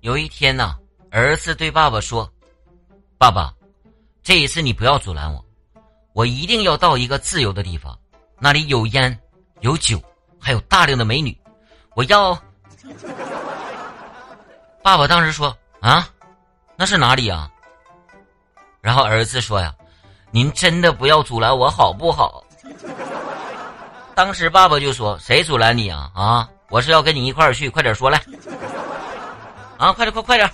有一天呢，儿子对爸爸说：“爸爸，这一次你不要阻拦我，我一定要到一个自由的地方，那里有烟、有酒，还有大量的美女，我要。”爸爸当时说：“啊，那是哪里啊？”然后儿子说：“呀，您真的不要阻拦我好不好？” 当时爸爸就说：“谁阻拦你啊？啊，我是要跟你一块儿去，快点说来。”啊快点快快点。